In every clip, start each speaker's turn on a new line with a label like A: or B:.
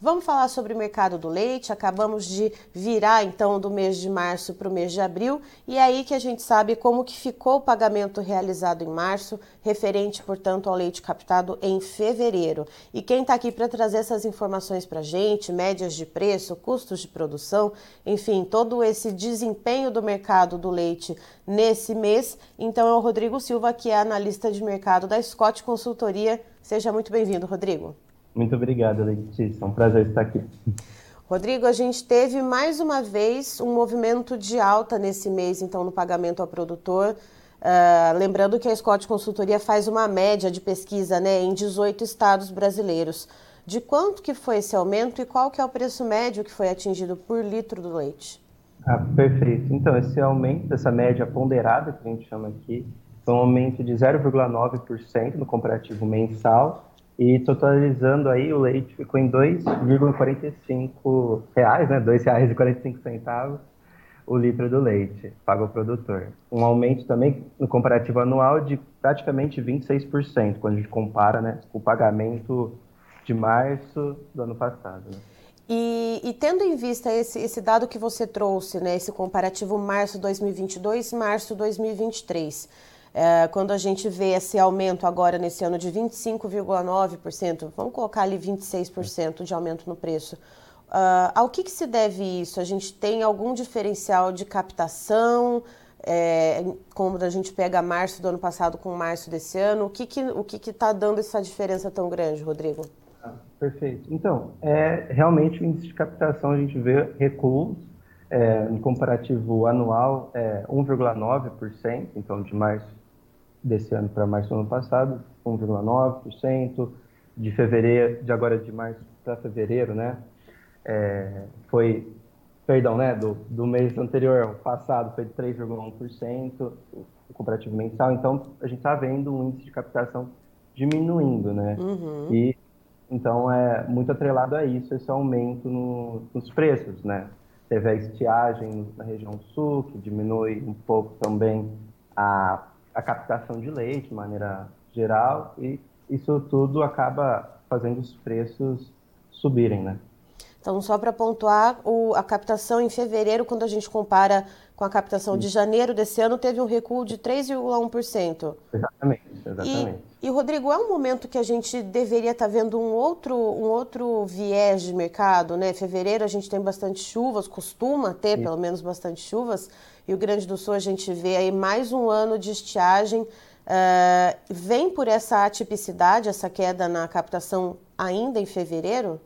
A: Vamos falar sobre o mercado do leite. Acabamos de virar então do mês de março para o mês de abril e é aí que a gente sabe como que ficou o pagamento realizado em março, referente, portanto, ao leite captado em fevereiro. E quem está aqui para trazer essas informações para a gente, médias de preço, custos de produção, enfim, todo esse desempenho do mercado do leite nesse mês, então é o Rodrigo Silva, que é analista de mercado da Scott Consultoria. Seja muito bem-vindo, Rodrigo.
B: Muito obrigado, Letícia. É um prazer estar aqui.
A: Rodrigo, a gente teve mais uma vez um movimento de alta nesse mês, então, no pagamento ao produtor. Uh, lembrando que a Scott Consultoria faz uma média de pesquisa né, em 18 estados brasileiros. De quanto que foi esse aumento e qual que é o preço médio que foi atingido por litro do leite?
B: Ah, perfeito. Então, esse aumento, essa média ponderada que a gente chama aqui, foi um aumento de 0,9% no comparativo mensal e totalizando aí o leite ficou em 2,45 reais, né? R$ 2,45 o litro do leite pago ao produtor. Um aumento também no comparativo anual de praticamente 26%, quando a gente compara né, o pagamento de março do ano passado. Né?
A: E, e, tendo em vista esse, esse, dado que você trouxe, né, esse comparativo março 2022, março 2023, é, quando a gente vê esse aumento agora nesse ano de 25,9%, vamos colocar ali 26% de aumento no preço, uh, ao que, que, se deve isso? A gente tem algum diferencial de captação? É, como a gente pega março do ano passado com março desse ano, o que que o que está dando essa diferença tão grande, Rodrigo?
B: Ah, perfeito. Então, é, realmente o índice de captação a gente vê recuos é, no comparativo anual é 1,9%, então de março desse ano para março do ano passado, 1,9%. De fevereiro, de agora de março para fevereiro, né? É, foi, perdão, né? Do, do mês anterior, passado, foi de 3,1%, o comparativo mensal. Então, a gente está vendo um índice de captação diminuindo, né? Uhum. E então é muito atrelado a isso, esse aumento no, nos preços, né? Teve a estiagem na região sul, que diminui um pouco também a a captação de leite de maneira geral e isso tudo acaba fazendo os preços subirem, né?
A: Então, só para pontuar, o, a captação em fevereiro, quando a gente compara com a captação de janeiro desse ano, teve um recuo de 3,1%.
B: Exatamente, exatamente.
A: E, e, Rodrigo, é um momento que a gente deveria estar tá vendo um outro, um outro viés de mercado, né? Fevereiro a gente tem bastante chuvas, costuma ter pelo menos bastante chuvas. Rio Grande do Sul a gente vê aí mais um ano de estiagem. Uh, vem por essa atipicidade, essa queda na captação ainda em fevereiro?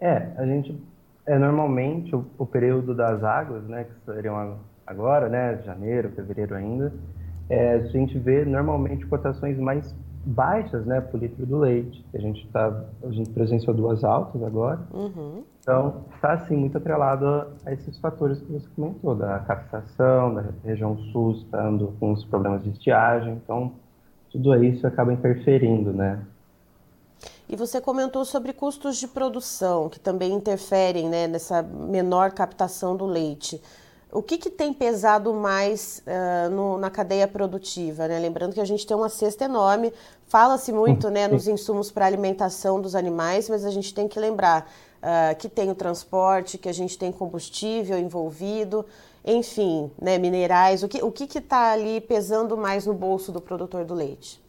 B: É, a gente é normalmente o, o período das águas, né, que seriam agora, né, janeiro, fevereiro ainda, é, a gente vê normalmente cotações mais baixas, né, por litro do leite. A gente tá, a gente presenciou duas altas agora. Uhum. Então, está assim muito atrelado a, a, esses fatores que você comentou, da captação, da região sul estando com os problemas de estiagem. Então, tudo isso acaba interferindo, né?
A: E você comentou sobre custos de produção, que também interferem né, nessa menor captação do leite. O que, que tem pesado mais uh, no, na cadeia produtiva? Né? Lembrando que a gente tem uma cesta enorme, fala-se muito né, nos insumos para alimentação dos animais, mas a gente tem que lembrar uh, que tem o transporte, que a gente tem combustível envolvido, enfim, né, minerais. O que o está ali pesando mais no bolso do produtor do leite?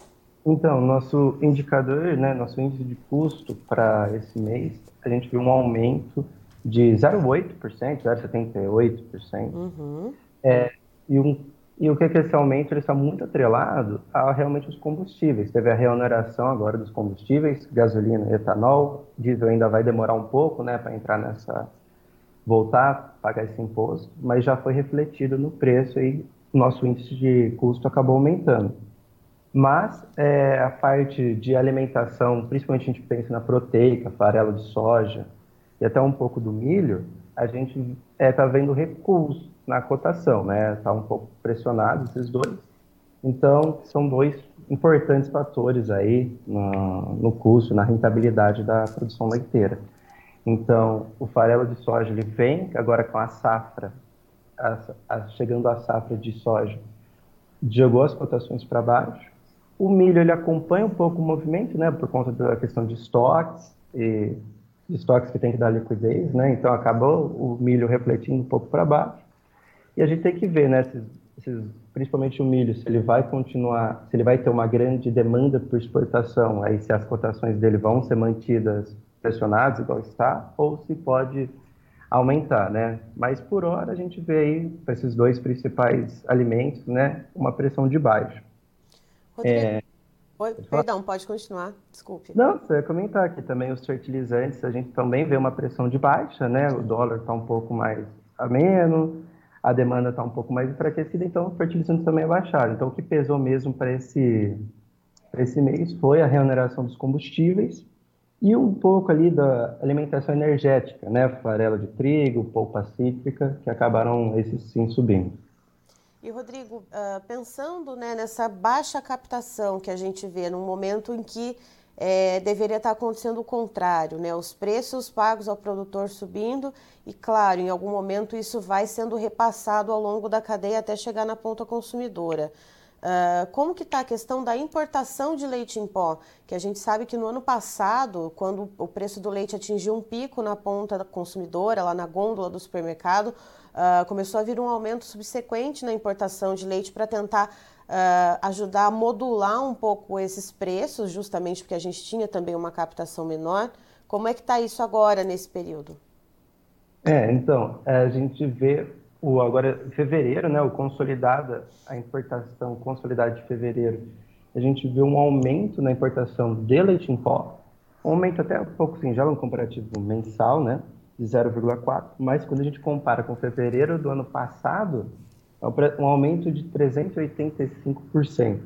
B: Então, nosso indicador, né, nosso índice de custo para esse mês, a gente viu um aumento de 0,8%, 0,78%. Uhum. É, e, um, e o que é que esse aumento ele está muito atrelado a realmente os combustíveis. Teve a reoneração agora dos combustíveis, gasolina, etanol, diesel ainda vai demorar um pouco, né, para entrar nessa voltar a pagar esse imposto, mas já foi refletido no preço e nosso índice de custo acabou aumentando. Mas é, a parte de alimentação, principalmente a gente pensa na proteica, farelo de soja e até um pouco do milho, a gente está é, tá vendo recuos na cotação, né? Está um pouco pressionado esses dois. Então, são dois importantes fatores aí no, no custo, na rentabilidade da produção leiteira. Então, o farelo de soja ele vem agora com a safra, a, a, chegando a safra de soja jogou as cotações para baixo. O milho ele acompanha um pouco o movimento, né, por conta da questão de estoques e de estoques que tem que dar liquidez, né? Então acabou o milho refletindo um pouco para baixo. E a gente tem que ver, né, esses, esses, principalmente o milho, se ele vai continuar, se ele vai ter uma grande demanda por exportação, aí se as cotações dele vão ser mantidas pressionadas igual está, ou se pode aumentar, né? Mas por hora a gente vê aí para esses dois principais alimentos, né, uma pressão de baixo.
A: Rodrigo, é... Oi, perdão, pode continuar, desculpe.
B: Não, você ia comentar aqui também os fertilizantes, a gente também vê uma pressão de baixa, né? O dólar está um pouco mais ameno, a demanda está um pouco mais enfraquecida, então os fertilizantes também baixaram. Então o que pesou mesmo para esse, esse mês foi a remuneração dos combustíveis e um pouco ali da alimentação energética, né? Farela de trigo, polpa cítrica, que acabaram esses sim subindo.
A: E Rodrigo, uh, pensando né, nessa baixa captação que a gente vê num momento em que é, deveria estar acontecendo o contrário, né? Os preços pagos ao produtor subindo e, claro, em algum momento isso vai sendo repassado ao longo da cadeia até chegar na ponta consumidora. Uh, como que está a questão da importação de leite em pó? Que a gente sabe que no ano passado, quando o preço do leite atingiu um pico na ponta consumidora, lá na gôndola do supermercado, uh, começou a vir um aumento subsequente na importação de leite para tentar uh, ajudar a modular um pouco esses preços, justamente porque a gente tinha também uma captação menor. Como é que está isso agora nesse período?
B: É, então, é, a gente vê o agora fevereiro, né, o consolidada, a importação consolidada de fevereiro, a gente vê um aumento na importação de leite em pó, um aumento até um pouco singelo, um comparativo mensal, né, de 0,4, mas quando a gente compara com fevereiro do ano passado, um aumento de 385%.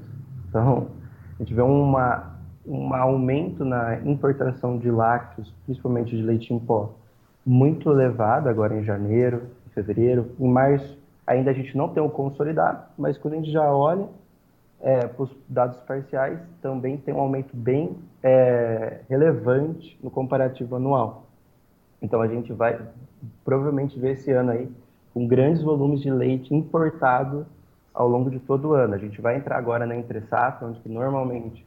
B: Então, a gente vê uma, um aumento na importação de lácteos, principalmente de leite em pó, muito elevado agora em janeiro, em fevereiro. Em março, ainda a gente não tem o consolidado, mas quando a gente já olha é, para os dados parciais, também tem um aumento bem é, relevante no comparativo anual. Então a gente vai provavelmente ver esse ano aí com grandes volumes de leite importado ao longo de todo o ano. A gente vai entrar agora na entre safra, onde normalmente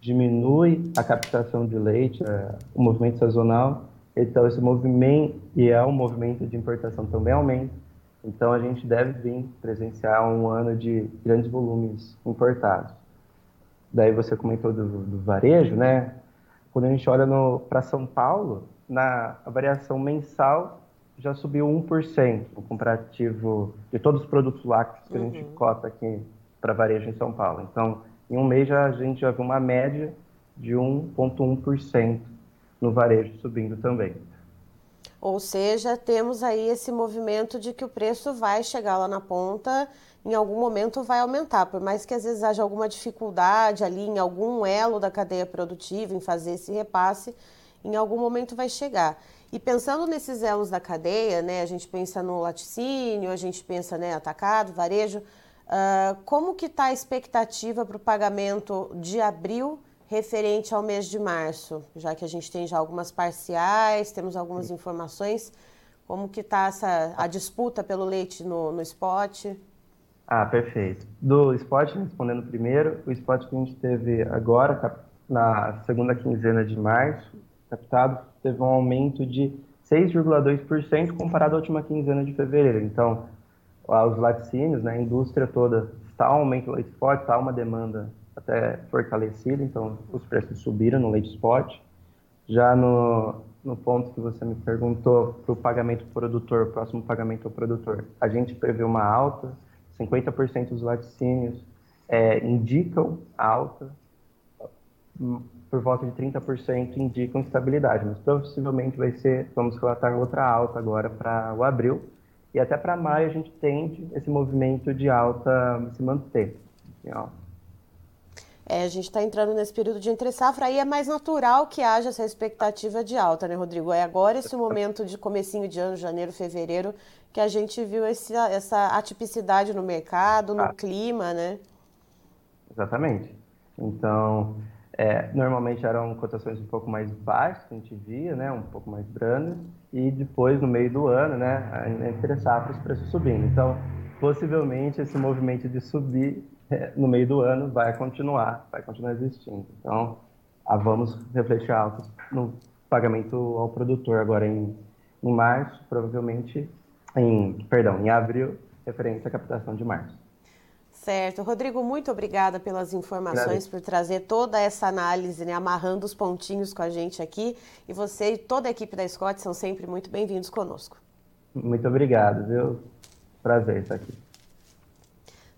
B: diminui a captação de leite, é, o movimento sazonal. Então esse movimento e é um movimento de importação também aumenta. Então a gente deve vir presenciar um ano de grandes volumes importados. Daí você comentou do, do varejo, né? Quando a gente olha para São Paulo, na variação mensal já subiu 1% no comparativo de todos os produtos lácteos que uhum. a gente uhum. cota aqui para varejo em São Paulo. Então, em um mês já, a gente já viu uma média de 1,1% no varejo subindo também.
A: Ou seja, temos aí esse movimento de que o preço vai chegar lá na ponta, em algum momento vai aumentar, por mais que às vezes haja alguma dificuldade ali em algum elo da cadeia produtiva em fazer esse repasse, em algum momento vai chegar. E pensando nesses elos da cadeia, né, a gente pensa no laticínio, a gente pensa né, atacado, varejo, uh, como que está a expectativa para o pagamento de abril referente ao mês de março? Já que a gente tem já algumas parciais, temos algumas informações, como que está a disputa pelo leite no, no spot?
B: Ah, perfeito. Do spot, respondendo primeiro, o spot que a gente teve agora, na segunda quinzena de março, captado teve um aumento de 6,2% comparado à última quinzena de fevereiro. Então, os laticínios, né, a indústria toda está um aumento do leite spot, está uma demanda até fortalecida, então os preços subiram no leite spot. Já no, no ponto que você me perguntou para o pagamento produtor, próximo pagamento ao produtor, a gente prevê uma alta, 50% dos laticínios é, indicam alta, por volta de 30% indicam estabilidade, mas possivelmente vai ser, vamos relatar outra alta agora para o abril, e até para maio a gente tende esse movimento de alta se manter.
A: É, a gente está entrando nesse período de entre safra, aí é mais natural que haja essa expectativa de alta, né, Rodrigo? É agora esse momento de comecinho de ano, janeiro, fevereiro, que a gente viu esse, essa atipicidade no mercado, no ah. clima, né?
B: Exatamente. Então, é, normalmente eram cotações um pouco mais baixas que a gente via, né, um pouco mais brandas, e depois, no meio do ano, né, a entre os preços subindo. Então, possivelmente esse movimento de subir é, no meio do ano vai continuar, vai continuar existindo. Então, ah, vamos refletir altos no pagamento ao produtor agora em, em março, provavelmente em, perdão, em abril, referente à captação de março.
A: Certo. Rodrigo, muito obrigada pelas informações, por trazer toda essa análise, né, amarrando os pontinhos com a gente aqui. E você e toda a equipe da Scott são sempre muito bem-vindos conosco.
B: Muito obrigado, viu? Prazer estar aqui.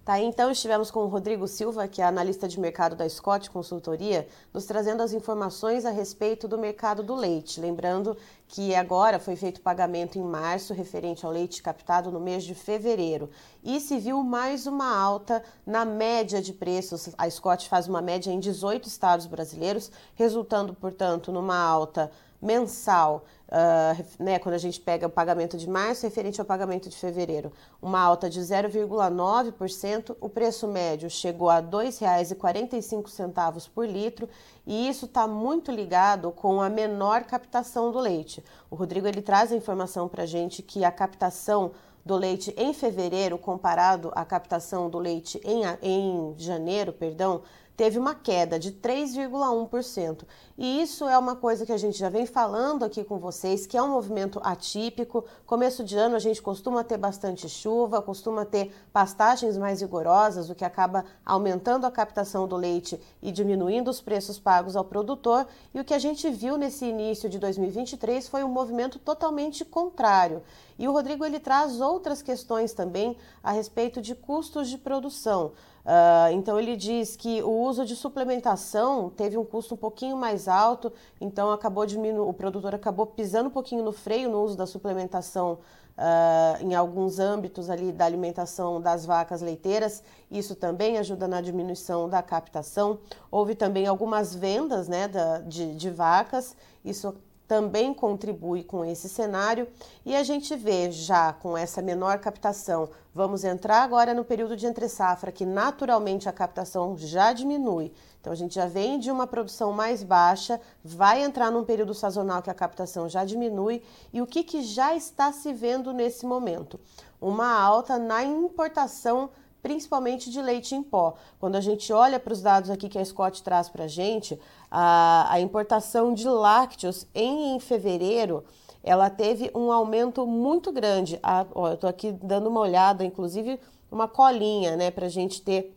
A: Tá, então estivemos com o Rodrigo Silva, que é analista de mercado da Scott Consultoria, nos trazendo as informações a respeito do mercado do leite. Lembrando que agora foi feito pagamento em março referente ao leite captado no mês de fevereiro e se viu mais uma alta na média de preços. A Scott faz uma média em 18 estados brasileiros, resultando, portanto, numa alta mensal, uh, né, quando a gente pega o pagamento de março referente ao pagamento de fevereiro, uma alta de 0,9%, o preço médio chegou a R$ 2,45 por litro e isso está muito ligado com a menor captação do leite. O Rodrigo ele traz a informação para a gente que a captação do leite em fevereiro, comparado à captação do leite em, em janeiro, perdão, teve uma queda de 3,1%. E isso é uma coisa que a gente já vem falando aqui com vocês, que é um movimento atípico. Começo de ano a gente costuma ter bastante chuva, costuma ter pastagens mais rigorosas, o que acaba aumentando a captação do leite e diminuindo os preços pagos ao produtor. E o que a gente viu nesse início de 2023 foi um movimento totalmente contrário. E o Rodrigo ele traz outras questões também a respeito de custos de produção. Uh, então ele diz que o uso de suplementação teve um custo um pouquinho mais alto, então acabou diminu o produtor acabou pisando um pouquinho no freio no uso da suplementação uh, em alguns âmbitos ali da alimentação das vacas leiteiras. Isso também ajuda na diminuição da captação. Houve também algumas vendas né, da, de, de vacas, isso também contribui com esse cenário e a gente vê já com essa menor captação. Vamos entrar agora no período de entre safra, que naturalmente a captação já diminui. Então a gente já vem de uma produção mais baixa, vai entrar num período sazonal que a captação já diminui. E o que, que já está se vendo nesse momento? Uma alta na importação principalmente de leite em pó. Quando a gente olha para os dados aqui que a Scott traz para a gente, a importação de lácteos em, fevereiro ela teve um aumento muito grande. Ah, ó, eu estou aqui dando uma olhada, inclusive uma colinha, né, para a gente ter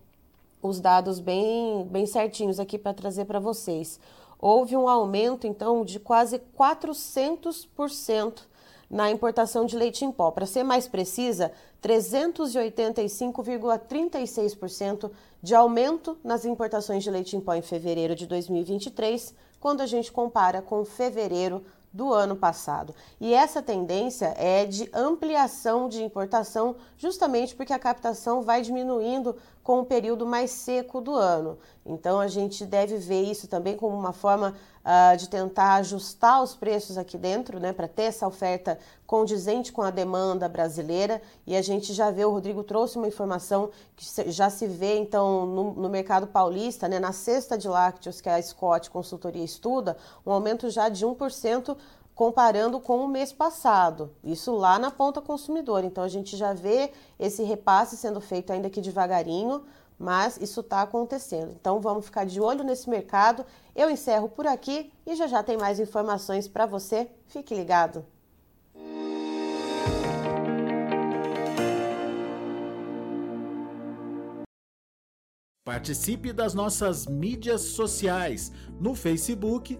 A: os dados bem, bem certinhos aqui para trazer para vocês. Houve um aumento, então, de quase 400% na importação de leite em pó. Para ser mais precisa, 385,36% de aumento nas importações de leite em pó em fevereiro de 2023, quando a gente compara com fevereiro do ano passado. E essa tendência é de ampliação de importação, justamente porque a captação vai diminuindo com o período mais seco do ano. Então a gente deve ver isso também como uma forma uh, de tentar ajustar os preços aqui dentro, né, para ter essa oferta condizente com a demanda brasileira. E a gente já vê, o Rodrigo trouxe uma informação que já se vê então no, no mercado paulista, né, na cesta de lácteos que a Scott Consultoria estuda, um aumento já de 1% comparando com o mês passado, isso lá na ponta consumidora. Então a gente já vê esse repasse sendo feito ainda que devagarinho, mas isso está acontecendo. Então vamos ficar de olho nesse mercado. Eu encerro por aqui e já já tem mais informações para você. Fique ligado.
C: Participe das nossas mídias sociais no Facebook